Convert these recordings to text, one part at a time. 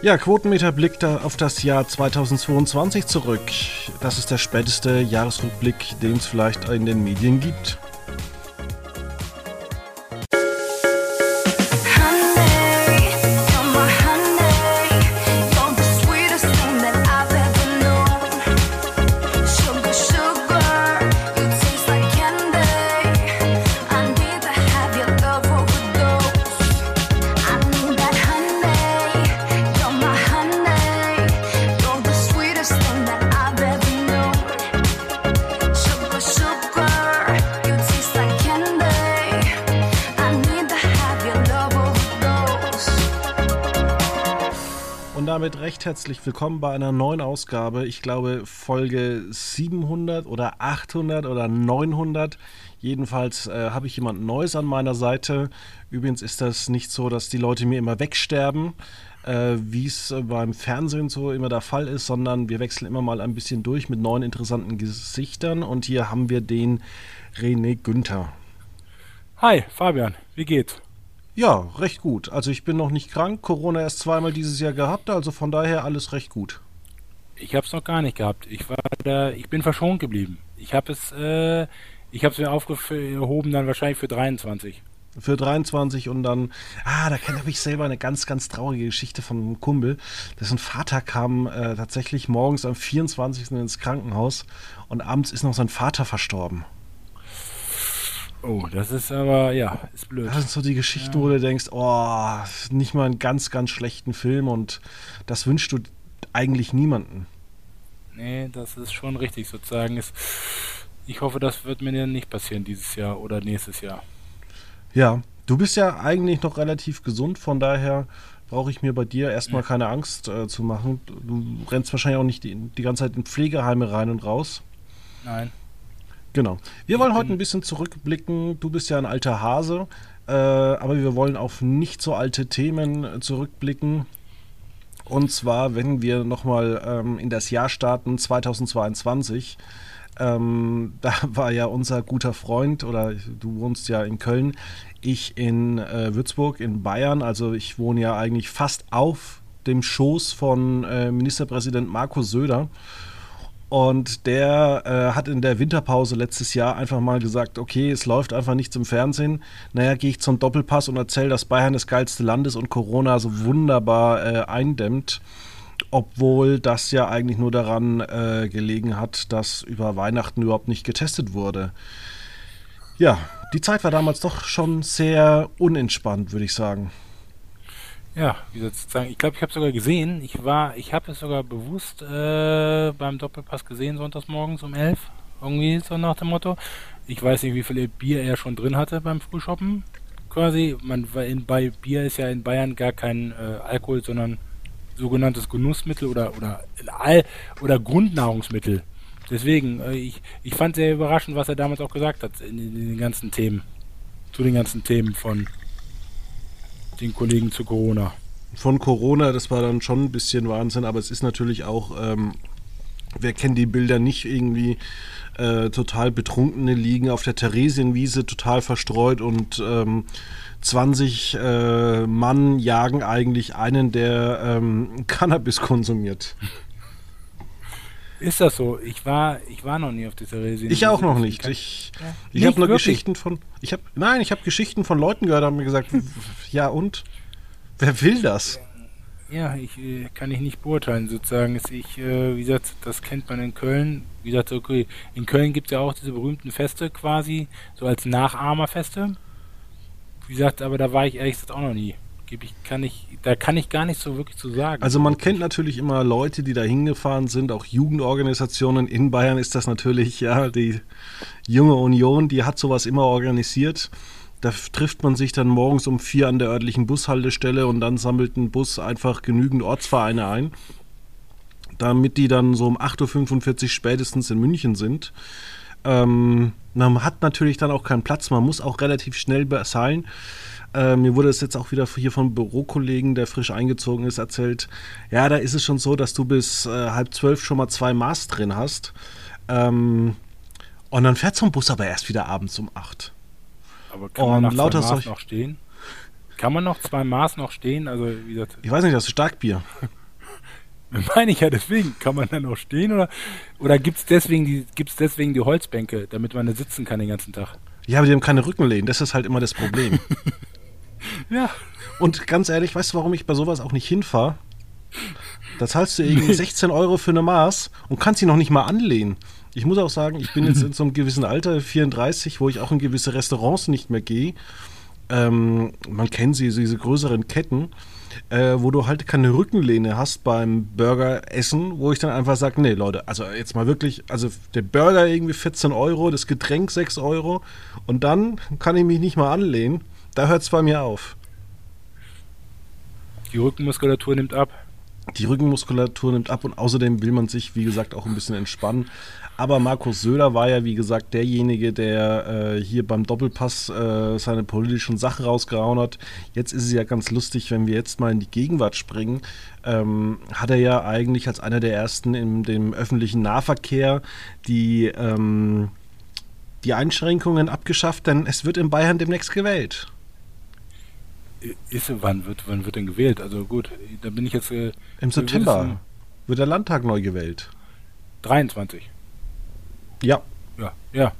Ja, Quotenmeter blickt auf das Jahr 2022 zurück. Das ist der späteste Jahresrückblick, den es vielleicht in den Medien gibt. Recht herzlich willkommen bei einer neuen Ausgabe. Ich glaube Folge 700 oder 800 oder 900. Jedenfalls äh, habe ich jemand Neues an meiner Seite. Übrigens ist das nicht so, dass die Leute mir immer wegsterben, äh, wie es äh, beim Fernsehen so immer der Fall ist, sondern wir wechseln immer mal ein bisschen durch mit neuen interessanten Gesichtern. Und hier haben wir den René Günther. Hi, Fabian, wie geht's? Ja, recht gut. Also ich bin noch nicht krank. Corona erst zweimal dieses Jahr gehabt, also von daher alles recht gut. Ich habe es noch gar nicht gehabt. Ich war da, ich bin verschont geblieben. Ich habe es, äh, ich habe es mir aufgehoben dann wahrscheinlich für 23. Für 23 und dann, ah, da kenne ich selber eine ganz, ganz traurige Geschichte von einem Kumpel. Dessen Vater kam äh, tatsächlich morgens am 24. ins Krankenhaus und abends ist noch sein Vater verstorben. Oh, das ist aber, ja, ist blöd. Das sind so die Geschichten, ja. wo du denkst, oh, nicht mal einen ganz, ganz schlechten Film und das wünschst du eigentlich niemanden. Nee, das ist schon richtig sozusagen. Ist, ich hoffe, das wird mir nicht passieren dieses Jahr oder nächstes Jahr. Ja, du bist ja eigentlich noch relativ gesund, von daher brauche ich mir bei dir erstmal ja. keine Angst äh, zu machen. Du rennst wahrscheinlich auch nicht die, die ganze Zeit in Pflegeheime rein und raus. Nein. Genau. Wir wollen heute ein bisschen zurückblicken. Du bist ja ein alter Hase, äh, aber wir wollen auf nicht so alte Themen zurückblicken. Und zwar, wenn wir nochmal ähm, in das Jahr starten, 2022. Ähm, da war ja unser guter Freund, oder du wohnst ja in Köln, ich in äh, Würzburg in Bayern. Also ich wohne ja eigentlich fast auf dem Schoß von äh, Ministerpräsident Markus Söder. Und der äh, hat in der Winterpause letztes Jahr einfach mal gesagt, okay, es läuft einfach nichts im Fernsehen. Naja, gehe ich zum Doppelpass und erzähle, dass Bayern das geilste Land ist und Corona so wunderbar äh, eindämmt. Obwohl das ja eigentlich nur daran äh, gelegen hat, dass über Weihnachten überhaupt nicht getestet wurde. Ja, die Zeit war damals doch schon sehr unentspannt, würde ich sagen. Ja, wie soll ich sagen, ich glaube, ich habe sogar gesehen, ich war, ich habe es sogar bewusst äh, beim Doppelpass gesehen, sonntags morgens um 11, irgendwie so nach dem Motto. Ich weiß nicht, wie viel Bier er schon drin hatte beim Frühshoppen. Quasi, man, in, bei Bier ist ja in Bayern gar kein äh, Alkohol, sondern sogenanntes Genussmittel oder oder All oder Grundnahrungsmittel. Deswegen, äh, ich, ich fand sehr überraschend, was er damals auch gesagt hat in, in den ganzen Themen. Zu den ganzen Themen von den Kollegen zu Corona. Von Corona, das war dann schon ein bisschen Wahnsinn, aber es ist natürlich auch, ähm, wer kennt die Bilder nicht irgendwie äh, total betrunkene liegen auf der Theresienwiese total verstreut und ähm, 20 äh, Mann jagen eigentlich einen, der ähm, Cannabis konsumiert. Ist das so? Ich war, ich war noch nie auf der Theresienwiese. Ich auch noch nicht. Ich, ja. ich habe nur wirklich? Geschichten von, ich habe, nein, ich habe Geschichten von Leuten gehört, haben mir gesagt, ja und? Wer will das? Ja, ich äh, kann ich nicht beurteilen, sozusagen. Ich, äh, wie gesagt, das kennt man in Köln. Wie gesagt, okay, in Köln gibt es ja auch diese berühmten Feste quasi, so als Nachahmerfeste. Wie gesagt, aber da war ich ehrlich gesagt auch noch nie. Ich, kann ich, da kann ich gar nicht so wirklich zu sagen. Also man kennt natürlich immer Leute, die da hingefahren sind, auch Jugendorganisationen. In Bayern ist das natürlich, ja, die junge Union, die hat sowas immer organisiert. Da trifft man sich dann morgens um vier an der örtlichen Bushaltestelle und dann sammelt ein Bus einfach genügend Ortsvereine ein, damit die dann so um 8.45 Uhr spätestens in München sind. Ähm, man hat natürlich dann auch keinen Platz, man muss auch relativ schnell bezahlen. Äh, mir wurde es jetzt auch wieder hier vom Bürokollegen, der frisch eingezogen ist, erzählt. Ja, da ist es schon so, dass du bis äh, halb zwölf schon mal zwei Maß drin hast. Ähm, und dann fährt so ein Bus aber erst wieder abends um acht. Aber kann man nach lauter solch noch stehen? Kann man noch zwei Maß noch stehen? Also, wie gesagt, ich weiß nicht, das ist Starkbier. Meine ich ja deswegen. Kann man dann auch stehen oder, oder gibt es deswegen, die, deswegen die Holzbänke, damit man da sitzen kann den ganzen Tag? Ja, aber die haben keine Rückenlehnen. Das ist halt immer das Problem. ja. Und ganz ehrlich, weißt du, warum ich bei sowas auch nicht hinfahre? Da zahlst du irgendwie 16 Euro für eine Maß und kannst sie noch nicht mal anlehnen. Ich muss auch sagen, ich bin jetzt in so einem gewissen Alter, 34, wo ich auch in gewisse Restaurants nicht mehr gehe. Ähm, man kennt sie, diese größeren Ketten äh, wo du halt keine Rückenlehne hast beim Burger-Essen, wo ich dann einfach sage, nee, Leute, also jetzt mal wirklich, also der Burger irgendwie 14 Euro, das Getränk 6 Euro und dann kann ich mich nicht mal anlehnen. Da hört es bei mir auf. Die Rückenmuskulatur nimmt ab. Die Rückenmuskulatur nimmt ab und außerdem will man sich, wie gesagt, auch ein bisschen entspannen. Aber Markus Söder war ja, wie gesagt, derjenige, der äh, hier beim Doppelpass äh, seine politischen Sachen rausgehauen hat. Jetzt ist es ja ganz lustig, wenn wir jetzt mal in die Gegenwart springen. Ähm, hat er ja eigentlich als einer der ersten in dem öffentlichen Nahverkehr die, ähm, die Einschränkungen abgeschafft, denn es wird in Bayern demnächst gewählt. Ist, wann, wird, wann wird denn gewählt? Also gut, da bin ich jetzt. Äh, Im September wird der Landtag neu gewählt. 23. Ja. Ja, ja.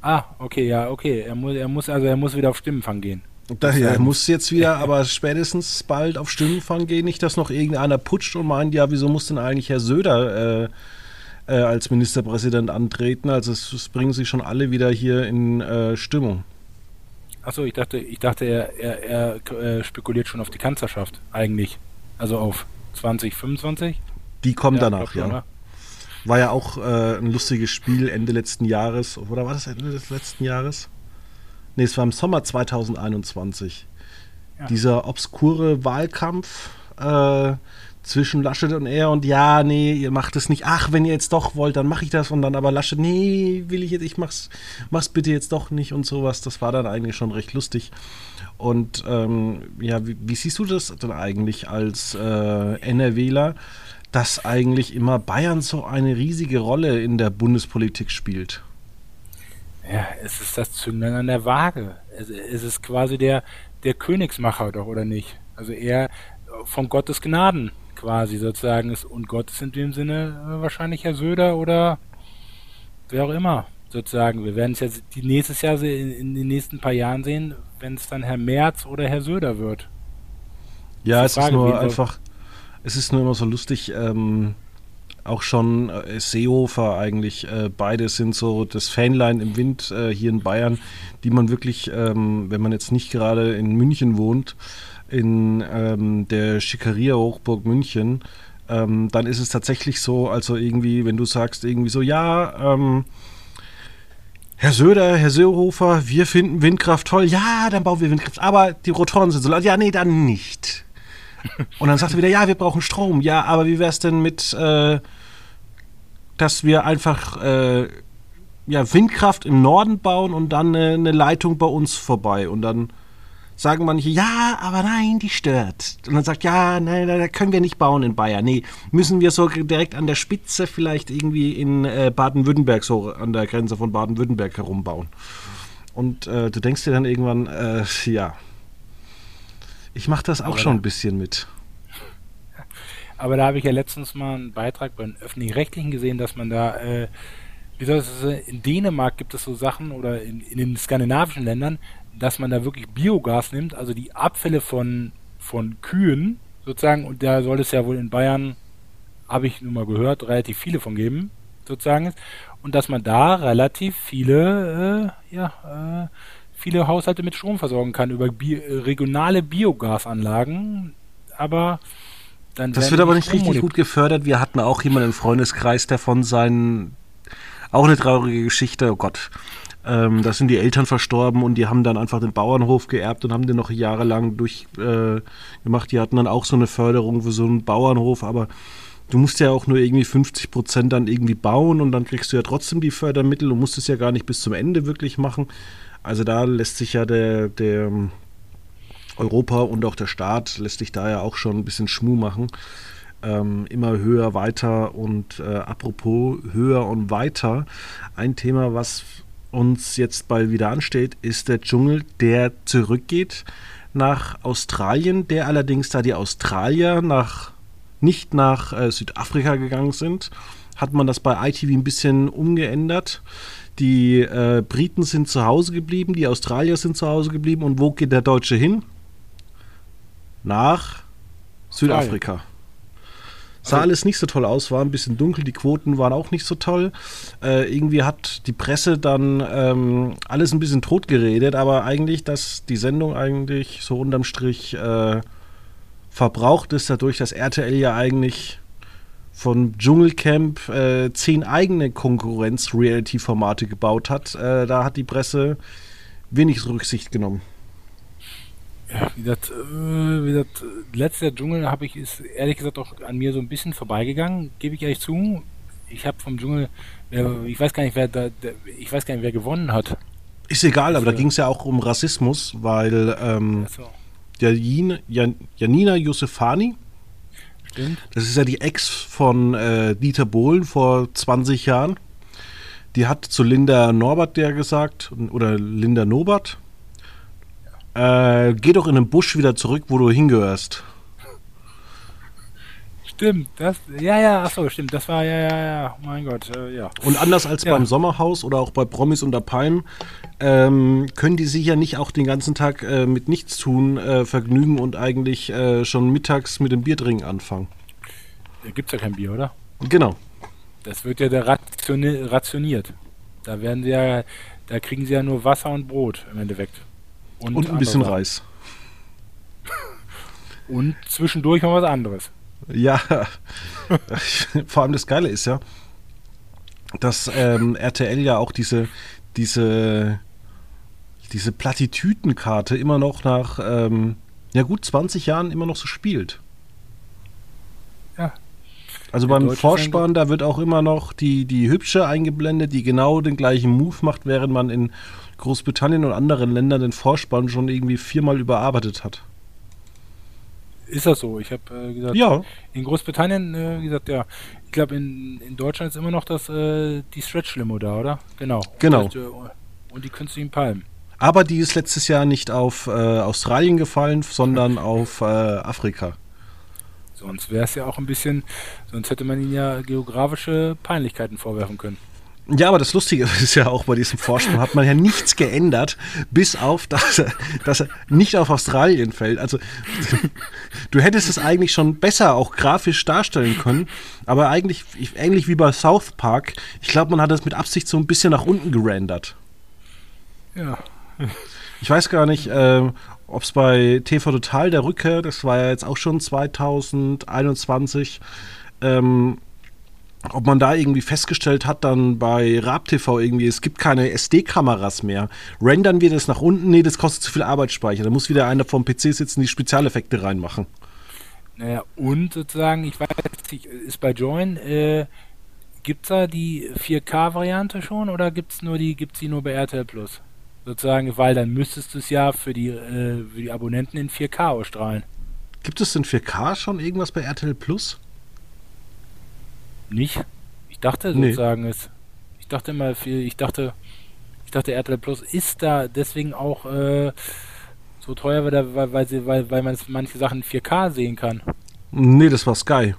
Ah, okay, ja, okay. Er muss, er muss, also er muss wieder auf Stimmenfang gehen. Das, ja, er muss jetzt wieder, aber spätestens bald auf Stimmenfang gehen. Nicht, dass noch irgendeiner putscht und meint, ja, wieso muss denn eigentlich Herr Söder äh, äh, als Ministerpräsident antreten? Also es, es, bringen sich schon alle wieder hier in äh, Stimmung. Achso, ich dachte, ich dachte, er, er, er äh, spekuliert schon auf die Kanzlerschaft eigentlich. Also auf 2025. Die kommt ja, danach, ja. Schon, war ja auch äh, ein lustiges Spiel Ende letzten Jahres. Oder war das Ende des letzten Jahres? Ne, es war im Sommer 2021. Ja. Dieser obskure Wahlkampf äh, zwischen Laschet und er und ja, nee, ihr macht es nicht. Ach, wenn ihr jetzt doch wollt, dann mache ich das und dann aber Laschet, nee, will ich jetzt, ich mach's, mach's bitte jetzt doch nicht und sowas. Das war dann eigentlich schon recht lustig. Und ähm, ja, wie, wie, siehst du das denn eigentlich als äh, NRWler? Dass eigentlich immer Bayern so eine riesige Rolle in der Bundespolitik spielt. Ja, es ist das Zünglein an der Waage. Es, es ist quasi der, der Königsmacher doch, oder nicht? Also er von Gottes Gnaden quasi sozusagen ist und Gott ist in dem Sinne äh, wahrscheinlich Herr Söder oder wer auch immer sozusagen. Wir werden es jetzt die nächstes Jahr in, in den nächsten paar Jahren sehen, wenn es dann Herr Merz oder Herr Söder wird. Ja, es Frage, ist nur einfach, es ist nur immer so lustig, ähm, auch schon äh, Seehofer eigentlich, äh, beide sind so das Fanline im Wind äh, hier in Bayern, die man wirklich, ähm, wenn man jetzt nicht gerade in München wohnt, in ähm, der Schickeria Hochburg München, ähm, dann ist es tatsächlich so, also irgendwie, wenn du sagst irgendwie so, ja, ähm, Herr Söder, Herr Seehofer, wir finden Windkraft toll. Ja, dann bauen wir Windkraft. Aber die Rotoren sind so laut. Ja, nee, dann nicht. Und dann sagt er wieder, ja, wir brauchen Strom. Ja, aber wie wäre es denn mit, äh, dass wir einfach äh, ja, Windkraft im Norden bauen und dann äh, eine Leitung bei uns vorbei. Und dann sagen manche, ja, aber nein, die stört. Und dann sagt, ja, nein, da können wir nicht bauen in Bayern. Nee, müssen wir so direkt an der Spitze vielleicht irgendwie in äh, Baden-Württemberg, so an der Grenze von Baden-Württemberg herumbauen. Und äh, du denkst dir dann irgendwann, äh, ja, ich mache das auch Aber schon ein bisschen mit. Aber da habe ich ja letztens mal einen Beitrag bei den öffentlich-rechtlichen gesehen, dass man da, äh, wie soll es in Dänemark gibt es so Sachen oder in, in, den skandinavischen Ländern, dass man da wirklich Biogas nimmt, also die Abfälle von, von Kühen sozusagen, und da soll es ja wohl in Bayern, habe ich nun mal gehört, relativ viele von geben, sozusagen ist, und dass man da relativ viele, äh, ja, äh, viele Haushalte mit Strom versorgen kann über Bi regionale Biogasanlagen, aber dann das wird aber nicht richtig gut gefördert. Wir hatten auch jemanden im Freundeskreis, der von seinen auch eine traurige Geschichte, oh Gott. Ähm, da sind die Eltern verstorben und die haben dann einfach den Bauernhof geerbt und haben den noch jahrelang durchgemacht. Äh, die hatten dann auch so eine Förderung für so einen Bauernhof, aber du musst ja auch nur irgendwie 50 Prozent dann irgendwie bauen und dann kriegst du ja trotzdem die Fördermittel und musst es ja gar nicht bis zum Ende wirklich machen. Also da lässt sich ja der, der Europa und auch der Staat lässt sich da ja auch schon ein bisschen Schmuh machen. Ähm, immer höher, weiter und äh, apropos höher und weiter. Ein Thema, was uns jetzt bald wieder ansteht, ist der Dschungel, der zurückgeht. nach Australien, der allerdings, da die Australier nach, nicht nach äh, Südafrika gegangen sind, hat man das bei ITV ein bisschen umgeändert. Die äh, Briten sind zu Hause geblieben, die Australier sind zu Hause geblieben. Und wo geht der Deutsche hin? Nach Südafrika. Sah alles nicht so toll aus, war ein bisschen dunkel, die Quoten waren auch nicht so toll. Äh, irgendwie hat die Presse dann ähm, alles ein bisschen tot geredet, aber eigentlich, dass die Sendung eigentlich so unterm Strich äh, verbraucht ist, dadurch, dass RTL ja eigentlich von Dschungelcamp äh, zehn eigene Konkurrenz-Reality-Formate gebaut hat. Äh, da hat die Presse wenig Rücksicht genommen. Ja, wie gesagt, äh, wie gesagt letzter Dschungel habe ich ist ehrlich gesagt auch an mir so ein bisschen vorbeigegangen, gebe ich ehrlich zu. Ich habe vom Dschungel, äh, ich weiß gar nicht, wer da, ich weiß gar nicht, wer gewonnen hat. Ist egal, aber da ging es ja auch um Rassismus, weil ähm, so. Janina Yusufani, Stimmt. Das ist ja die Ex von äh, Dieter Bohlen vor 20 Jahren. Die hat zu Linda Norbert der gesagt, oder Linda Nobert, äh, geh doch in den Busch wieder zurück, wo du hingehörst. Stimmt, das, ja, ja, achso, stimmt, das war, ja, ja, ja, mein Gott, äh, ja. Und anders als ja. beim Sommerhaus oder auch bei Promis unter Palmen, ähm, können die sich ja nicht auch den ganzen Tag äh, mit nichts tun, äh, vergnügen und eigentlich äh, schon mittags mit dem Biertrinken anfangen. Da gibt's ja kein Bier, oder? Genau. Das wird ja da rationi rationiert. Da werden sie ja, da kriegen sie ja nur Wasser und Brot im Endeffekt. Und, und ein bisschen Reis. und zwischendurch mal was anderes. Ja, vor allem das Geile ist ja, dass ähm, RTL ja auch diese, diese, diese Plattitütenkarte immer noch nach ähm, ja gut 20 Jahren immer noch so spielt. Ja. Also beim Vorspann, da wird auch immer noch die, die hübsche eingeblendet, die genau den gleichen Move macht, während man in Großbritannien und anderen Ländern den Vorspann schon irgendwie viermal überarbeitet hat. Ist das so? Ich habe äh, gesagt, ja. in Großbritannien, äh, gesagt, ja, ich glaube in, in Deutschland ist immer noch das äh, die Stretch Limo da, oder? Genau. Genau. Und, äh, und die künstlichen Palmen. Aber die ist letztes Jahr nicht auf äh, Australien gefallen, sondern auf äh, Afrika. Sonst wäre es ja auch ein bisschen, sonst hätte man ihnen ja geografische Peinlichkeiten vorwerfen können. Ja, aber das Lustige ist ja auch bei diesem Vorsprung hat man ja nichts geändert, bis auf, dass er, dass er nicht auf Australien fällt. Also du hättest es eigentlich schon besser auch grafisch darstellen können, aber eigentlich ähnlich wie bei South Park. Ich glaube, man hat es mit Absicht so ein bisschen nach unten gerendert. Ja. Ich weiß gar nicht, äh, ob es bei TV Total der Rückkehr, das war ja jetzt auch schon 2021, ähm, ob man da irgendwie festgestellt hat, dann bei RabTV irgendwie, es gibt keine SD-Kameras mehr. Rendern wir das nach unten? Nee, das kostet zu viel Arbeitsspeicher. Da muss wieder einer vom PC sitzen, die Spezialeffekte reinmachen. Naja, und sozusagen, ich weiß nicht, ist bei Join, äh, gibt es da die 4K-Variante schon oder gibt es nur die, gibt's die nur bei RTL Plus? Sozusagen, weil dann müsstest du es ja für die, äh, für die Abonnenten in 4K ausstrahlen. Gibt es in 4K schon irgendwas bei RTL Plus? Nicht? Ich dachte sozusagen nee. es. Ich dachte immer viel, ich dachte, ich dachte RTL Plus ist da deswegen auch äh, so teuer, weil, weil, weil, sie, weil, weil man manche Sachen in 4K sehen kann. Nee, das war Sky.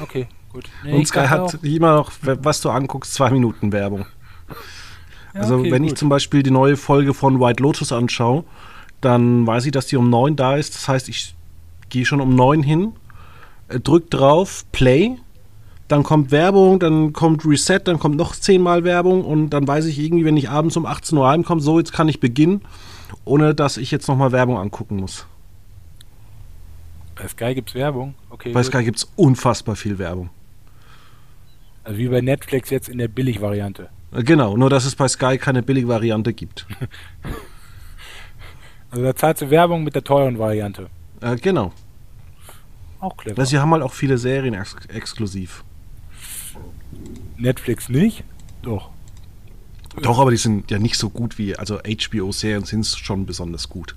Okay, gut. Nee, Und Sky hat auch. immer noch, was du anguckst, zwei Minuten Werbung. Ja, also okay, wenn gut. ich zum Beispiel die neue Folge von White Lotus anschaue, dann weiß ich, dass die um neun da ist. Das heißt, ich gehe schon um neun hin, äh, drück drauf, Play dann kommt Werbung, dann kommt Reset, dann kommt noch zehnmal Werbung und dann weiß ich irgendwie, wenn ich abends um 18 Uhr heimkomme, so jetzt kann ich beginnen, ohne dass ich jetzt nochmal Werbung angucken muss. Bei Sky gibt es Werbung? Okay. Bei gut. Sky gibt es unfassbar viel Werbung. Also wie bei Netflix jetzt in der Billigvariante. Genau, nur dass es bei Sky keine Billigvariante gibt. also da zahlst du Werbung mit der teuren Variante. Äh, genau. Auch clever. Sie haben halt auch viele Serien ex exklusiv. Netflix nicht? Doch. Doch, aber die sind ja nicht so gut wie, also HBO-Serien sind schon besonders gut.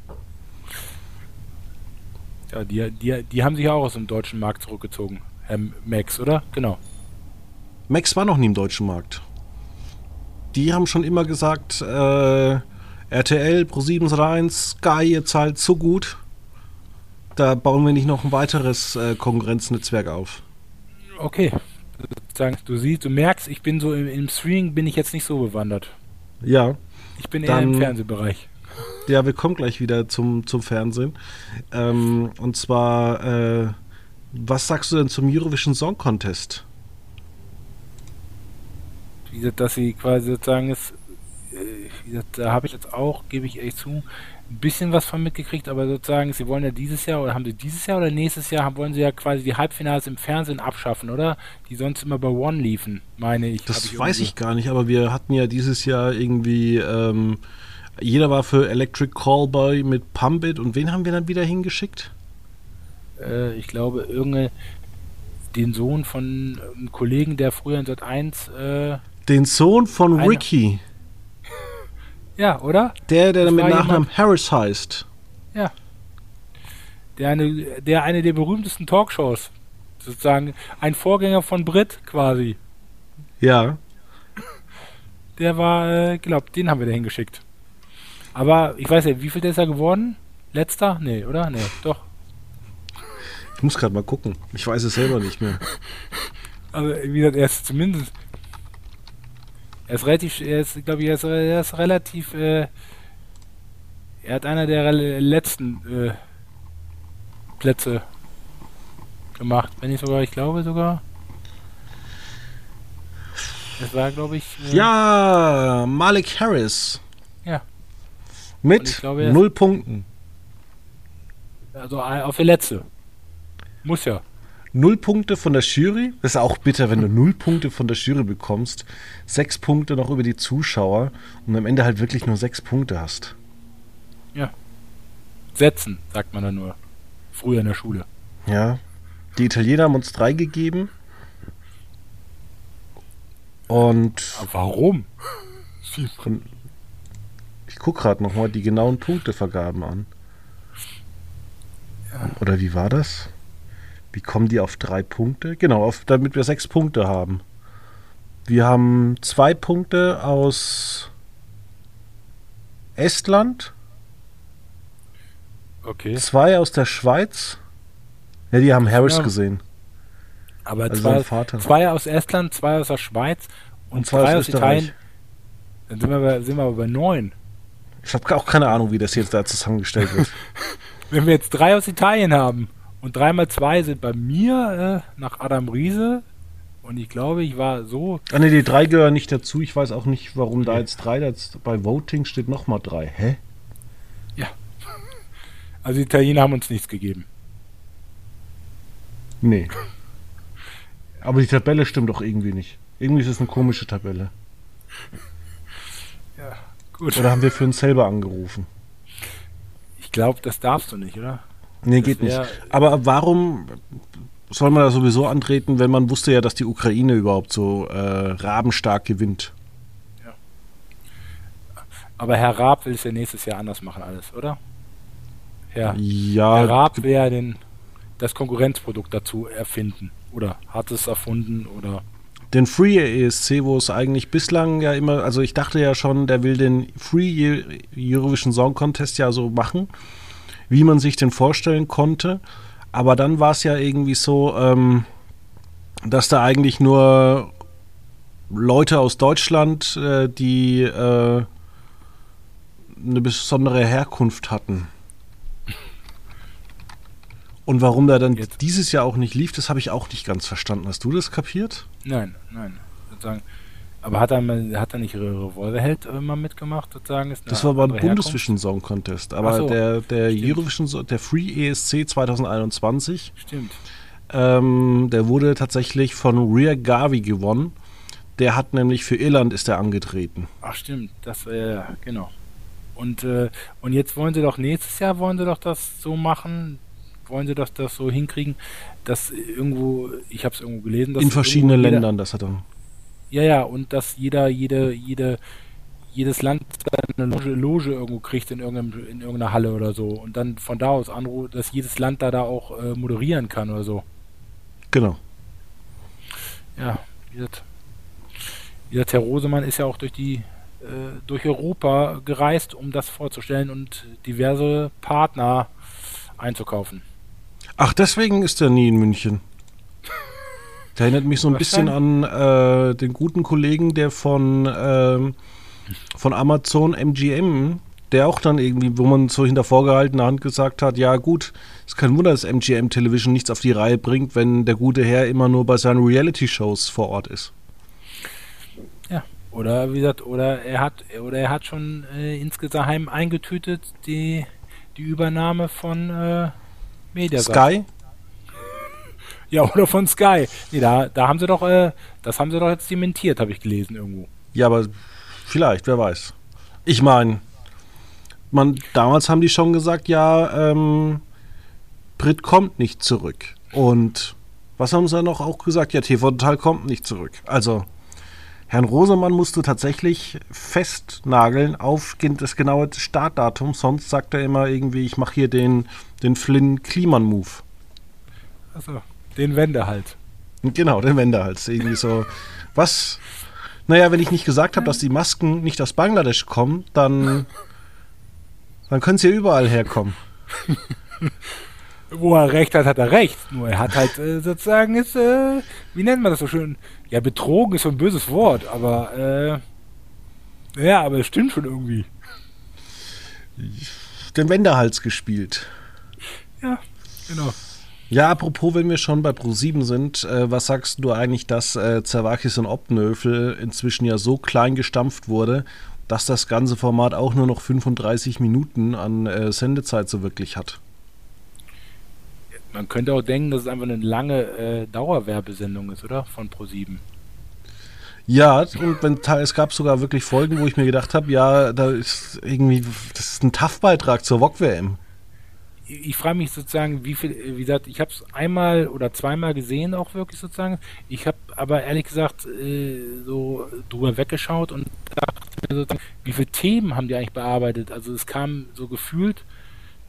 Ja, die, die, die haben sich auch aus dem deutschen Markt zurückgezogen. Herr Max, oder? Genau. Max war noch nie im deutschen Markt. Die haben schon immer gesagt, äh, RTL, Pro7 Rhein, Sky, ihr zahlt so gut. Da bauen wir nicht noch ein weiteres äh, Konkurrenznetzwerk auf. Okay. Sozusagen, Du siehst, du merkst, ich bin so im, im Streaming bin ich jetzt nicht so bewandert. Ja, Ich bin eher im Fernsehbereich. ja, wir kommen gleich wieder zum, zum Fernsehen. Ähm, und zwar, äh, was sagst du denn zum Eurovision Song Contest? Wie gesagt, dass sie quasi sozusagen ist, äh, wie gesagt, da habe ich jetzt auch, gebe ich echt zu, ein bisschen was von mitgekriegt, aber sozusagen, sie wollen ja dieses Jahr, oder haben sie dieses Jahr oder nächstes Jahr, haben- wollen sie ja quasi die Halbfinals im Fernsehen abschaffen, oder? Die sonst immer bei One liefen, meine ich. Das Hab weiß irgendwie- ich gar nicht, aber wir hatten ja dieses Jahr irgendwie, ähm, jeder war für Electric Callboy mit Pump It und wen haben wir dann wieder hingeschickt? Äh, ich glaube, irgendeine, den Sohn von einem Kollegen, der früher in Sat 1, äh, Den Sohn von. Ricky, ja, oder? der, der mit Nachnamen Harris heißt. Der eine, der eine der berühmtesten Talkshows, sozusagen ein Vorgänger von Brit quasi. Ja, Der war, äh, glaub, den haben wir da hingeschickt. Aber ich weiß ja, wie viel der ist er geworden? Letzter? Nee, oder? Nee, doch. ich muss gerade mal gucken. Ich weiß es selber nicht mehr. Also, wie gesagt, er ist zumindest. Er ist relativ, er ist, glaube ich, er ist, er ist relativ, äh, er hat einer der letzten äh, Plätze gemacht. Wenn nicht sogar, ich glaube sogar. Es war, glaube ich. äh, Ja, Malik Harris. Ja. Mit ich ist- null Punkten. Also äh, auf der letzte. Muss ja. Null Punkte von der Jury. Das ist auch bitter, wenn du null Punkte von der Jury bekommst. Sechs Punkte noch über die Zuschauer und am Ende halt wirklich nur sechs Punkte hast. Setzen, sagt man dann nur. Früher in der Schule. Ja. Die Italiener haben uns drei gegeben. Und Aber warum? ich gucke gerade nochmal die genauen Punktevergaben an. Oder wie war das? Wie kommen die auf drei Punkte? Genau, auf, damit wir sechs Punkte haben. Wir haben zwei Punkte aus Estland, Okay. zwei aus der Schweiz. Ja, die haben Harris Ja. gesehen. Aber Also zwei, Vater. zwei aus Estland, zwei aus der Schweiz und, Und zwei drei aus aus Österreich. Italien. Dann sind wir, bei, sind wir aber bei neun. Ich habe auch keine Ahnung, wie das jetzt da zusammengestellt wird. Wenn wir jetzt drei aus Italien haben und drei mal zwei sind bei mir äh, nach Adam Riese und ich glaube, ich war so. ah, ne, die drei gehören nicht dazu. Ich weiß auch nicht, warum da jetzt drei, da jetzt bei Voting steht nochmal drei. Hä? Also die Italiener haben uns nichts gegeben. Nee. Aber die Tabelle stimmt doch irgendwie nicht. Irgendwie ist es eine komische Tabelle. Gut. Oder haben wir für uns selber angerufen? Ich glaube, das darfst du nicht, oder? Nee, geht nicht. Aber warum soll man da sowieso antreten, wenn man wusste ja, dass die Ukraine überhaupt so äh, rabenstark gewinnt? Aber Herr Raab will es ja nächstes Jahr anders machen, alles, oder? Herr, Herr Ja, Raab will ja den, das Konkurrenzprodukt dazu erfinden. Oder hat es erfunden oder. den Free ESC, wo es eigentlich bislang ja immer, also ich dachte ja schon, der will den Free Eurovision Song Contest ja so machen, wie man sich den vorstellen konnte. Aber dann war es ja irgendwie so, ähm, dass da eigentlich nur Leute aus Deutschland, äh, die äh, eine besondere Herkunft hatten. Und warum der dann Jetzt- dieses Jahr auch nicht lief, das habe ich auch nicht ganz verstanden. Hast du das kapiert? Nein, nein. Sozusagen. Aber hat er, mal- hat er nicht Revolverheld immer mitgemacht, sozusagen? Ist Das war andere Herkunft? Bundesvision Song Contest. Aber so, der, der stimmt. Eurovision, der Free ESC 2021, Stimmt. ähm, der wurde tatsächlich von Rhea Garvey gewonnen. Der hat nämlich für Irland ist er angetreten. Ach stimmt, das äh, genau. Und äh, und jetzt wollen sie doch nächstes Jahr wollen sie doch das so machen, wollen sie doch das so hinkriegen, dass irgendwo, ich habe es irgendwo gelesen, dass In verschiedenen Ländern, das hat er. Ja, ja, und dass jeder, jede, jede, jedes Land eine Loge, Loge irgendwo kriegt in, irgendeinem, in irgendeiner Halle oder so. Und dann von da aus anruft, dass jedes Land da, da auch äh, moderieren kann oder so. Genau. Ja, wie gesagt, wie gesagt, Herr Rosemann ist ja auch durch die äh, durch Europa gereist, um das vorzustellen und diverse Partner einzukaufen. Ach, deswegen ist er nie in München. Der erinnert mich so ein bisschen an äh, den guten Kollegen, der von, äh, von Amazon MGM, der auch dann irgendwie, wo man so hinter vorgehaltener Hand gesagt hat, ja gut, ist kein Wunder, dass MGM Television nichts auf die Reihe bringt, wenn der gute Herr immer nur bei seinen Reality-Shows vor Ort ist. Ja, oder wie gesagt, oder er hat, oder er hat schon äh, insgesamt eingetütet die, die Übernahme von äh, Mediaset. Sky? Ja, oder von Sky. Nee, da, da haben sie doch, äh, das haben sie doch jetzt dementiert, habe ich gelesen irgendwo. Ja, aber vielleicht, wer weiß. Ich meine, man, damals haben die schon gesagt, ja, ähm, Brit kommt nicht zurück. Und was haben sie noch auch gesagt? Ja, TV Total kommt nicht zurück. Also, Herrn Rosemann musst du tatsächlich festnageln auf das genaue Startdatum, sonst sagt er immer irgendwie, ich mache hier den, den Flynn-Kliman-Move. Achso. Den Wendehals. Genau, den Wendehals. Irgendwie so. Was? Naja, wenn ich nicht gesagt habe, dass die Masken nicht aus Bangladesch kommen, dann, dann können sie ja überall herkommen. Wo er recht hat, hat er recht. Nur er hat halt äh, sozusagen ist, äh, wie nennt man das so schön? Ja, betrogen ist so ein böses Wort, aber äh, ja, aber es stimmt schon irgendwie. Den Wendehals gespielt. Ja, genau. Ja, apropos, wenn wir schon bei Pro7 sind, äh, was sagst du eigentlich, dass äh, Zerwakis und Obnöfel inzwischen ja so klein gestampft wurde, dass das ganze Format auch nur noch 35 Minuten an äh, Sendezeit so wirklich hat? Man könnte auch denken, dass es einfach eine lange äh, Dauerwerbesendung ist, oder? Von Pro7. Ja, und wenn, es gab sogar wirklich Folgen, wo ich mir gedacht habe, ja, da ist irgendwie, das ist ein TAF-Beitrag zur VOG-WM ich frage mich sozusagen, wie viel, wie gesagt, ich habe es einmal oder zweimal gesehen, auch wirklich sozusagen. Ich habe aber ehrlich gesagt äh, so drüber weggeschaut und dachte mir sozusagen, wie viele Themen haben die eigentlich bearbeitet? Also es kam so gefühlt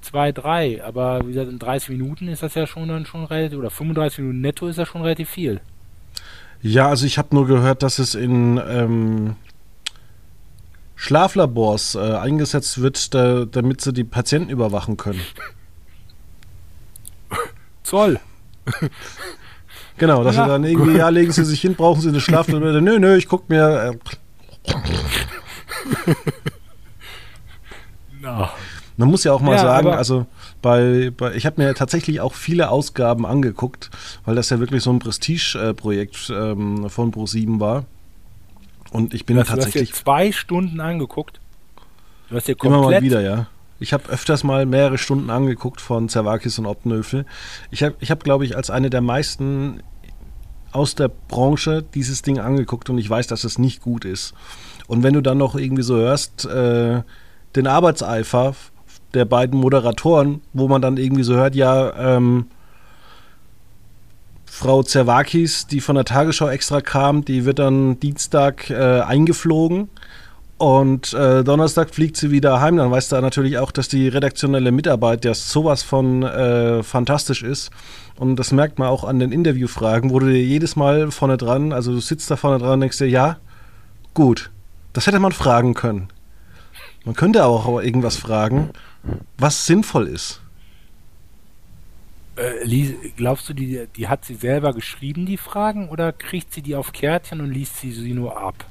zwei, drei, aber wie gesagt, in 30 Minuten ist das ja schon dann schon relativ, oder 35 Minuten netto ist das schon relativ viel. Ja, also ich habe nur gehört, dass es in ähm, Schlaflabors äh, eingesetzt wird, da, damit sie die Patienten überwachen können. Zoll. Genau, dass ja. sie dann irgendwie, ja, legen sie sich hin, brauchen sie eine Schlaftablette. Nö, nö, ich guck mir. Äh, no. Man muss ja auch mal ja, sagen, also bei, bei ich habe mir tatsächlich auch viele Ausgaben angeguckt, weil das ja wirklich so ein Prestige-Projekt ähm, von Pro7 war. Und ich bin hast, tatsächlich. Du hast dir zwei Stunden angeguckt. Du hast dir komplett. Immer mal wieder, ja. Ich habe öfters mal mehrere Stunden angeguckt von Zerwakis und Obnöfel. Ich habe, ich hab, glaube ich, als eine der meisten aus der Branche dieses Ding angeguckt und ich weiß, dass es nicht gut ist. Und wenn du dann noch irgendwie so hörst, äh, den Arbeitseifer der beiden Moderatoren, wo man dann irgendwie so hört, ja, ähm, Frau Zerwakis, die von der Tagesschau extra kam, die wird dann Dienstag äh, eingeflogen und äh, Donnerstag fliegt sie wieder heim. Dann weißt du natürlich auch, dass die redaktionelle Mitarbeit ja sowas von äh, fantastisch ist. Und das merkt man auch an den Interviewfragen, wo du dir jedes Mal vorne dran, also du sitzt da vorne dran und denkst dir, ja, gut, das hätte man fragen können. Man könnte auch irgendwas fragen, was sinnvoll ist. Äh, glaubst du, die, die hat sie selber geschrieben, die Fragen, oder kriegt sie die auf Kärtchen und liest sie sie nur ab?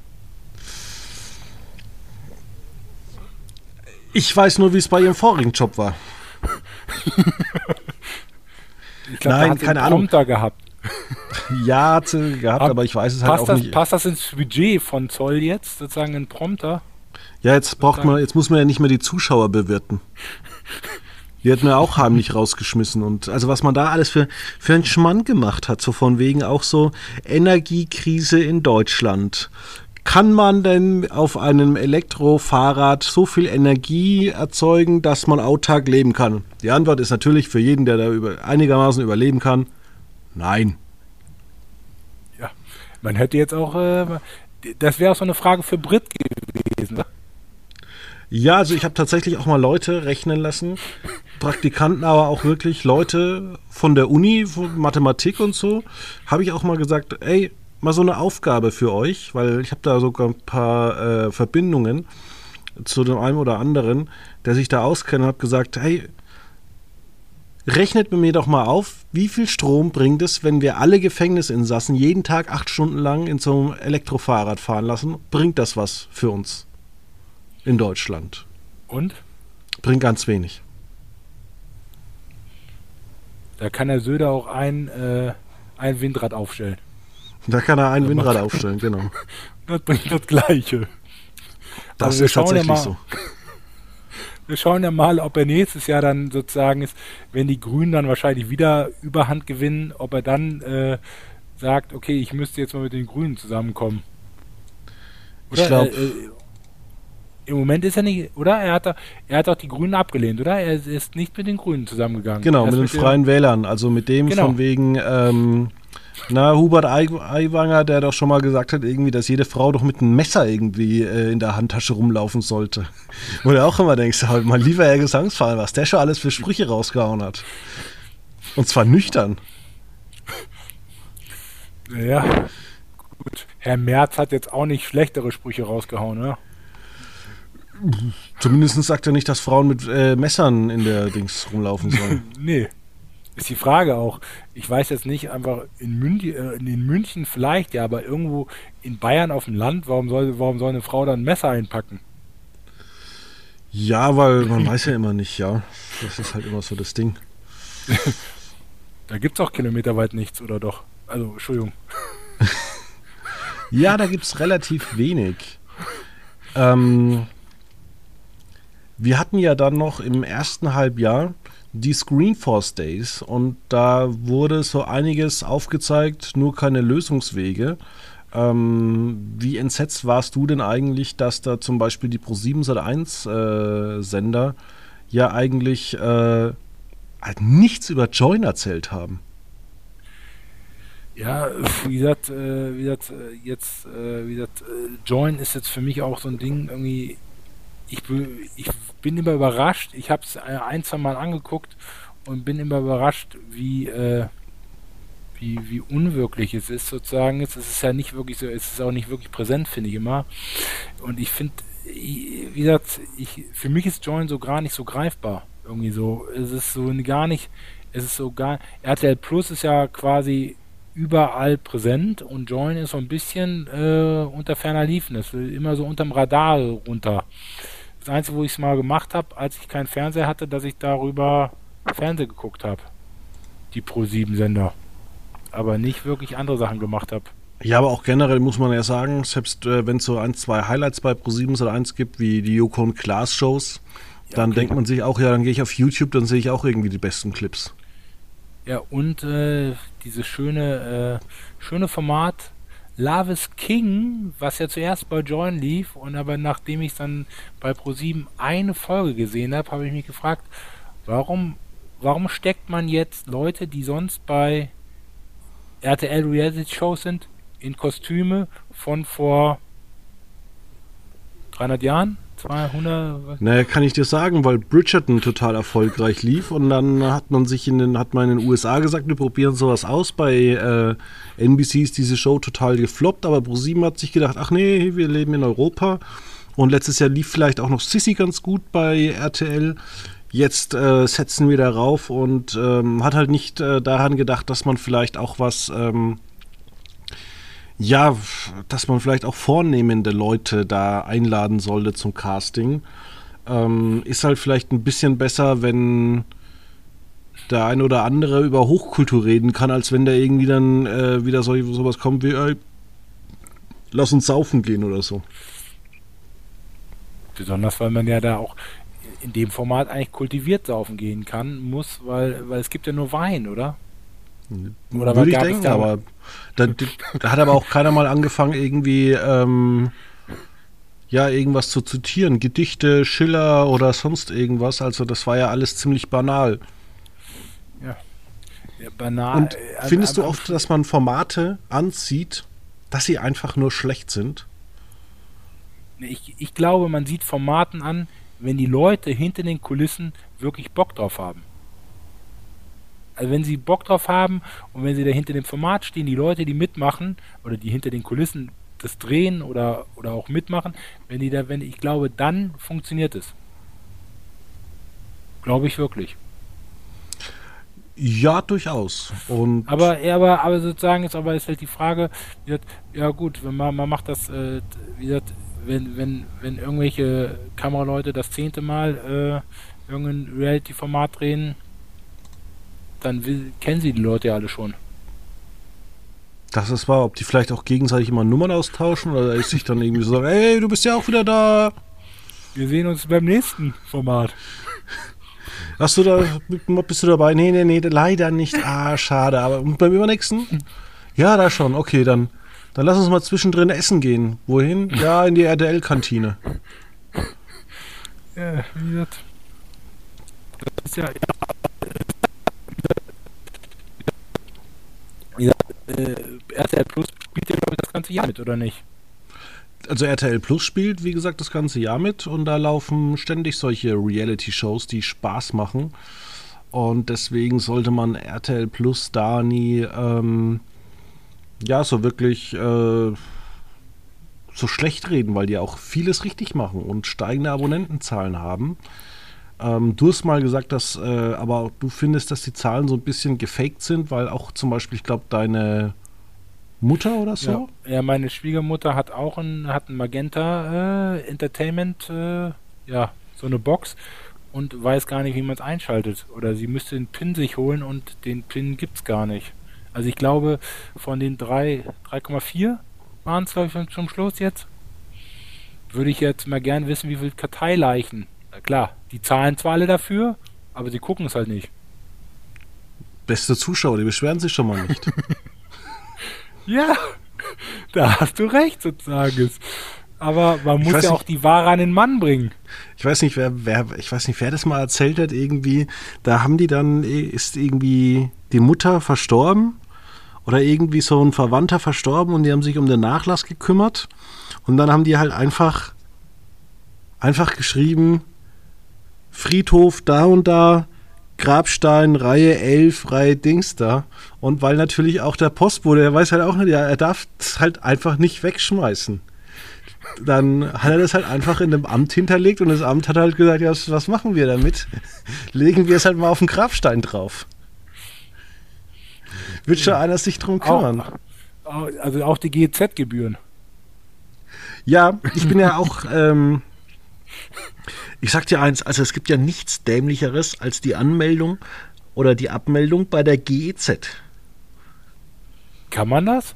Ich weiß nur, wie es bei ihrem vorigen Job war. ich glaub, Nein, keine Ahnung. Da gehabt. Ja, hat sie gehabt, aber, aber ich weiß es halt auch das, nicht. Passt das ins Budget von Zoll jetzt, sozusagen ein Prompter? Ja, jetzt braucht man, jetzt muss man ja nicht mehr die Zuschauer bewirten. Die hätten wir auch heimlich rausgeschmissen. Und also was man da alles für, für einen Schmann gemacht hat, so von wegen auch so Energiekrise in Deutschland. Kann man denn auf einem Elektrofahrrad so viel Energie erzeugen, dass man autark leben kann? Die Antwort ist natürlich für jeden, der da über, einigermaßen überleben kann, nein. Ja, man hätte jetzt auch, äh, das wäre auch so eine Frage für Brit gewesen. Ne? Ja, also ich habe tatsächlich auch mal Leute rechnen lassen, Praktikanten, aber auch wirklich Leute von der Uni, von Mathematik und so, habe ich auch mal gesagt, ey, mal so eine Aufgabe für euch, weil ich habe da sogar ein paar äh, Verbindungen zu dem einen oder anderen, der sich da auskennt und habe gesagt, hey, rechnet mir doch mal auf, wie viel Strom bringt es, wenn wir alle Gefängnisinsassen jeden Tag acht Stunden lang in so einem Elektrofahrrad fahren lassen? Bringt das was für uns in Deutschland? Und? Bringt ganz wenig. Da kann der Söder auch ein, äh, ein Windrad aufstellen. Da kann er ein Windrad aufstellen, genau. Das bringt das Gleiche. Das ist tatsächlich ja mal, so. Wir schauen ja mal, ob er nächstes Jahr dann sozusagen ist, wenn die Grünen dann wahrscheinlich wieder Überhand gewinnen, ob er dann äh, sagt, okay, ich müsste jetzt mal mit den Grünen zusammenkommen. Oder? Ich glaube. Äh, äh, Im Moment ist er nicht, oder? Er hat, er hat auch die Grünen abgelehnt, oder? Er ist nicht mit den Grünen zusammengegangen. Genau, Er ist mit den Freien Wählern. Also mit dem Genau. von wegen, ähm, na, Hubert Ai- Aiwanger, der doch schon mal gesagt hat, irgendwie, dass jede Frau doch mit einem Messer irgendwie äh, in der Handtasche rumlaufen sollte. Wo du auch immer denkst, halt mal lieber Herr Gesangsverein, was der schon alles für Sprüche rausgehauen hat. Und zwar nüchtern. Ja, gut. Herr Merz hat jetzt auch nicht schlechtere Sprüche rausgehauen, ne? Zumindest sagt er nicht, dass Frauen mit äh, Messern in der Dings rumlaufen sollen. Nee. Ist die Frage auch. Ich weiß jetzt nicht, einfach in München, äh, in München vielleicht, ja, aber irgendwo in Bayern auf dem Land, warum soll, warum soll eine Frau dann ein Messer einpacken? Ja, weil man weiß ja immer nicht, ja. Das ist halt immer so das Ding. Da gibt's auch kilometerweit nichts, oder doch? Also, Entschuldigung. Ja, da gibt es relativ wenig. Ähm, wir hatten ja dann noch im ersten Halbjahr die Screenforce Days und da wurde so einiges aufgezeigt, nur keine Lösungswege. Ähm, wie entsetzt warst du denn eigentlich, dass da zum Beispiel die Pro7 Sat1 äh, Sender ja eigentlich äh, halt nichts über Join erzählt haben? Ja, wie gesagt, äh, wie gesagt, äh, jetzt, äh, wie gesagt, äh, Join ist jetzt für mich auch so ein Ding irgendwie. Ich, ich bin immer überrascht. Ich habe es ein, zwei Mal angeguckt und bin immer überrascht, wie, äh, wie, wie unwirklich es ist sozusagen. Es ist ja nicht wirklich so, es ist auch nicht wirklich präsent, finde ich immer. Und ich finde, wie gesagt, ich, für mich ist Join so gar nicht so greifbar. Irgendwie so. Es ist so gar nicht, es ist so gar, RTL Plus ist ja quasi überall präsent und Join ist so ein bisschen äh, unter ferner Liefen. Das will immer so unterm Radar runter. Das Einzige, wo ich es mal gemacht habe, als ich keinen Fernseher hatte, dass ich darüber Fernsehen geguckt habe. Die Pro-7-Sender. Aber nicht wirklich andere Sachen gemacht habe. Ja, aber auch generell muss man ja sagen, selbst äh, wenn es so ein, zwei Highlights bei Pro7 oder 1 gibt, wie die Joko und Klaas Shows, dann okay. denkt man sich auch, ja, dann gehe ich auf YouTube, dann sehe ich auch irgendwie die besten Clips. Ja, und äh, dieses schöne, äh, schöne Format Love is King, was ja zuerst bei Join lief und aber nachdem ich dann bei Pro7 eine Folge gesehen habe, habe ich mich gefragt, warum, warum steckt man jetzt Leute, die sonst bei RTL Reality Shows sind, in Kostüme von vor 300 Jahren? 200? was? Naja, kann ich dir sagen, weil Bridgerton total erfolgreich lief und dann hat man sich in den, hat man in den USA gesagt, wir probieren sowas aus. Bei äh, NBC ist diese Show total gefloppt, aber ProSieben hat sich gedacht, ach nee, wir leben in Europa. Und letztes Jahr lief vielleicht auch noch Sissy ganz gut bei RTL. Jetzt äh, setzen wir darauf und ähm, hat halt nicht äh, daran gedacht, dass man vielleicht auch was, ähm, ja, dass man vielleicht auch vornehmende Leute da einladen sollte zum Casting. Ähm, ist halt vielleicht ein bisschen besser, wenn der ein oder andere über Hochkultur reden kann, als wenn da irgendwie dann äh, wieder so, sowas kommt wie, ey, lass uns saufen gehen oder so. Besonders weil man ja da auch in dem Format eigentlich kultiviert saufen gehen kann, muss, weil, weil es gibt ja nur Wein, oder? Oder Würde ich denken, da- aber da, da hat aber auch keiner mal angefangen, irgendwie ähm, ja, irgendwas zu zitieren. Gedichte, Schiller oder sonst irgendwas. Also das war ja alles ziemlich banal. Ja, banal. Und äh, findest du oft, dass man Formate anzieht, dass sie einfach nur schlecht sind? Ich, ich glaube, man sieht Formaten an, wenn die Leute hinter den Kulissen wirklich Bock drauf haben. Also wenn sie Bock drauf haben und wenn sie da hinter dem Format stehen, die Leute, die mitmachen oder die hinter den Kulissen das drehen oder, oder auch mitmachen, wenn die da, wenn ich glaube, dann funktioniert es. Glaube ich wirklich. Ja, durchaus. Und aber, aber, aber sozusagen ist aber ist halt die Frage, ja gut, wenn man, man macht das, äh, wie gesagt, wenn, wenn, wenn irgendwelche Kameraleute das zehnte Mal äh, irgendein Reality-Format drehen, dann will, kennen sie die Leute ja alle schon. Das ist wahr, ob die vielleicht auch gegenseitig immer Nummern austauschen oder sich dann irgendwie so sagen, hey, du bist ja auch wieder da. Wir sehen uns beim nächsten Format. Hast du da, bist du dabei? Nee, nee, nee, leider nicht. Ah, schade. Aber beim übernächsten? Ja, da schon. Okay, dann, dann lass uns mal zwischendrin essen gehen. Wohin? Ja, in die RTL-Kantine. Ja, wie gesagt. Das ist ja, ja. Äh, RTL Plus spielt ja, das ganze Jahr mit, oder nicht? also RTL Plus spielt, wie gesagt, das ganze Jahr mit und da laufen ständig solche Reality-Shows, die Spaß machen. Und deswegen sollte man RTL Plus da nie, ähm, ja, so wirklich äh, so schlecht reden, weil die auch vieles richtig machen und steigende Abonnentenzahlen haben. Ähm, du hast mal gesagt, dass, äh, aber du findest, dass die Zahlen so ein bisschen gefaked sind, weil auch zum Beispiel, ich glaube, deine Mutter oder so? Ja, ja meine Schwiegermutter hat auch ein, hat ein Magenta äh, Entertainment, äh, ja, so eine Box und weiß gar nicht, wie man es einschaltet. Oder sie müsste den PIN sich holen und den PIN gibt es gar nicht. Also ich glaube, von den 3,4 waren es, glaube ich, zum Schluss jetzt. Würde ich jetzt mal gern wissen, wie viele Karteileichen. Na klar, die zahlen zwar alle dafür, aber sie gucken es halt nicht. Beste Zuschauer, die beschweren sich schon mal nicht. Ja, da hast du recht, sozusagen. Aber man muss ja nicht, auch die Ware an den Mann bringen. Ich weiß nicht, wer, wer, ich weiß nicht, wer das mal erzählt hat, irgendwie. Da haben die dann, ist irgendwie die Mutter verstorben oder irgendwie so ein Verwandter verstorben und die haben sich um den Nachlass gekümmert. Und dann haben die halt einfach, einfach geschrieben, Friedhof da und da, Grabstein, Reihe 11, Reihe Dings da. Und weil natürlich auch der Postbote, der weiß halt auch nicht, er darf es halt einfach nicht wegschmeißen. Dann hat er das halt einfach in dem Amt hinterlegt und das Amt hat halt gesagt, ja, was machen wir damit? Legen wir es halt mal auf den Grabstein drauf. Wird schon einer sich drum kümmern. Auch, also auch die GEZ-Gebühren. Ja, ich bin ja auch ähm, ich sag dir eins, also es gibt ja nichts dämlicheres als die Anmeldung oder die Abmeldung bei der GEZ. Kann man das?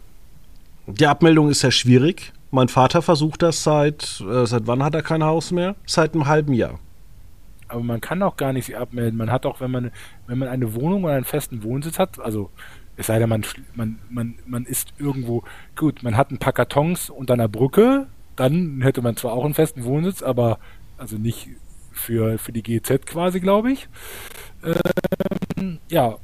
Die Abmeldung ist sehr schwierig. Mein Vater versucht das seit, äh, seit wann hat er kein Haus mehr? Seit einem halben Jahr. Aber man kann auch gar nicht sie abmelden. Man hat auch, wenn man, wenn man eine Wohnung oder einen festen Wohnsitz hat, also es sei denn, man, man, man, man ist irgendwo, gut, man hat ein paar Kartons unter einer Brücke, dann hätte man zwar auch einen festen Wohnsitz, aber also nicht für, für die GZ quasi, glaube ich. Ähm, ja.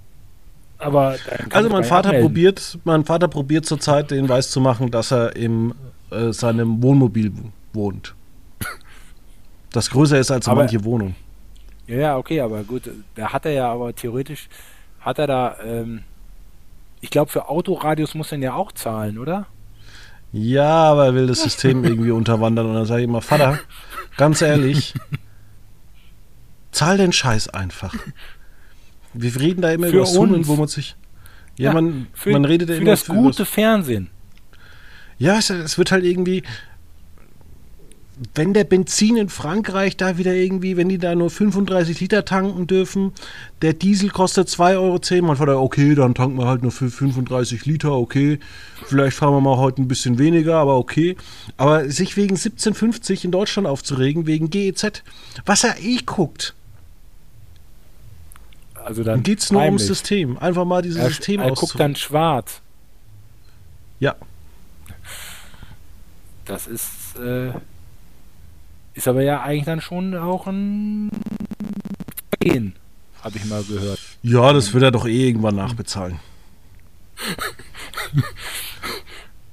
Aber also mein Vater abmelden. probiert, mein Vater probiert zurzeit den weiß zu machen, dass er in äh, seinem Wohnmobil wohnt. Das größer ist als aber, manche Wohnung. Ja, ja, okay, aber gut, da hat er ja aber theoretisch hat er da ähm, ich glaube für Autoradios muss er ja auch zahlen, oder? Ja, aber er will das System irgendwie unterwandern und dann sage ich immer, Vater, ganz ehrlich, zahl den Scheiß einfach. Wir reden da immer für über Summen, wo man sich. Ja, ja man, für, man redet für immer das für gute Fernsehen. Ja, es, es, wird halt irgendwie, wenn der Benzin in Frankreich da wieder irgendwie, wenn die da nur 35 Liter tanken dürfen, der Diesel kostet 2,10 Euro, man fährt okay, dann tanken wir halt nur für 35 Liter, okay. Vielleicht fahren wir mal heute ein bisschen weniger, aber okay. Aber sich wegen 17,50 in Deutschland aufzuregen, wegen GEZ, was er eh guckt. Also dann geht es nur heimlich. ums System. Einfach mal dieses er, System Er guckt dann schwarz. Ja. Das ist. Äh ist aber ja eigentlich dann schon auch ein Vergehen, habe ich mal gehört. Ja, das wird er doch eh irgendwann nachbezahlen.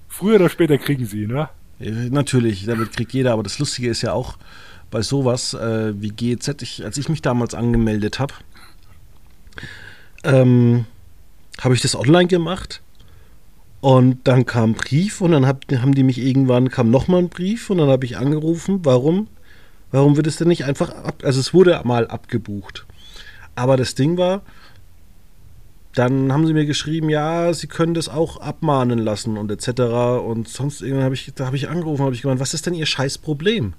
Früher oder später kriegen sie, ne? Natürlich, damit kriegt jeder, aber das Lustige ist ja auch bei sowas äh, wie GEZ, ich, als ich mich damals angemeldet habe, ähm, habe ich das online gemacht. Und dann kam ein Brief und dann hab, haben die mich irgendwann, kam nochmal ein Brief und dann habe ich angerufen, warum, warum wird es denn nicht einfach ab, also es wurde mal abgebucht. Aber das Ding war, dann haben sie mir geschrieben, ja, sie können das auch abmahnen lassen und etc. Und sonst irgendwann habe ich, da habe ich angerufen, habe ich gemeint, was ist denn ihr scheiß Problem?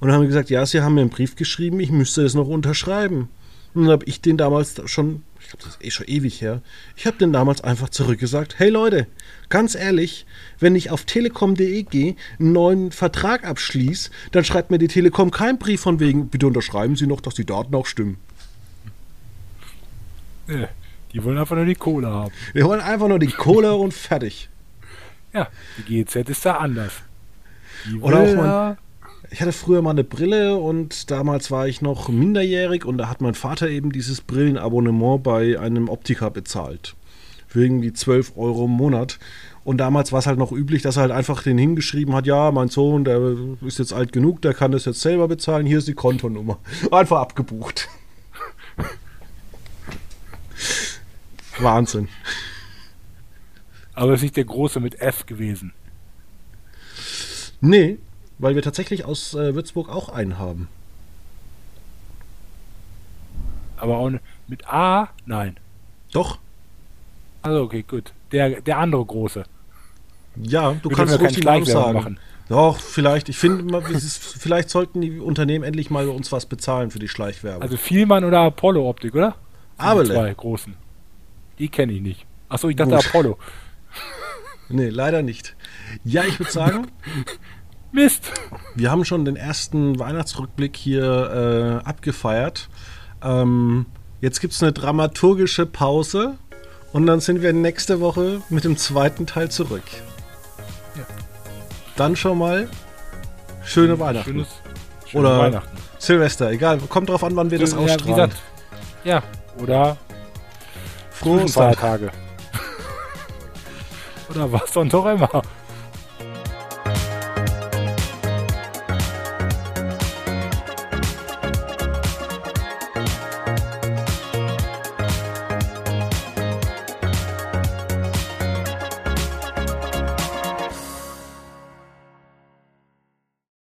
Und dann haben sie gesagt, ja, sie haben mir einen Brief geschrieben, ich müsste es noch unterschreiben. Und dann habe ich den damals schon, ich glaube, das ist eh schon ewig her, ich habe den damals einfach zurückgesagt, hey Leute, ganz ehrlich, wenn ich auf telekom.de gehe, einen neuen Vertrag abschließe, dann schreibt mir die Telekom keinen Brief von wegen, bitte unterschreiben Sie noch, dass die Daten auch stimmen. Ja, die wollen einfach nur die Kohle haben. Wir wollen einfach nur die Kohle und fertig. Ja, die GZ ist da anders. Die Oder auch da- Ich hatte früher mal eine Brille und damals war ich noch minderjährig und da hat mein Vater eben dieses Brillenabonnement bei einem Optiker bezahlt. Für irgendwie 12 Euro im Monat. Und damals war es halt noch üblich, dass er halt einfach den hingeschrieben hat, ja, mein Sohn, der ist jetzt alt genug, der kann das jetzt selber bezahlen, hier ist die Kontonummer. Einfach abgebucht. Wahnsinn. Aber es ist nicht der große mit F gewesen. Nee, weil wir tatsächlich aus äh, Würzburg auch einen haben. Aber auch mit A? Nein. Doch, Also okay, gut. Der, der andere große. Ja, du Wir kannst ruhig die keine Namen sagen. machen. Doch, vielleicht. Ich finde, vielleicht sollten die Unternehmen endlich mal uns was bezahlen für die Schleichwerbung. Also Vielmann oder Apollo Optik, oder? Sind die. Zwei großen. Die kenne ich nicht. Achso, ich dachte Gut. Apollo. nee, leider nicht. Ja, ich würde sagen, Mist. wir haben schon den ersten Weihnachtsrückblick hier äh, abgefeiert. Ähm, jetzt gibt es eine dramaturgische Pause und dann sind wir nächste Woche mit dem zweiten Teil zurück. Ja. Dann schon mal schöne Weihnachten. Schönes, schöne Oder Weihnachten. Silvester, egal. Kommt drauf an, wann wir das ja, wie ausstrahlen. gesagt, ja, oder Frohe Feiertage. oder was dann doch immer.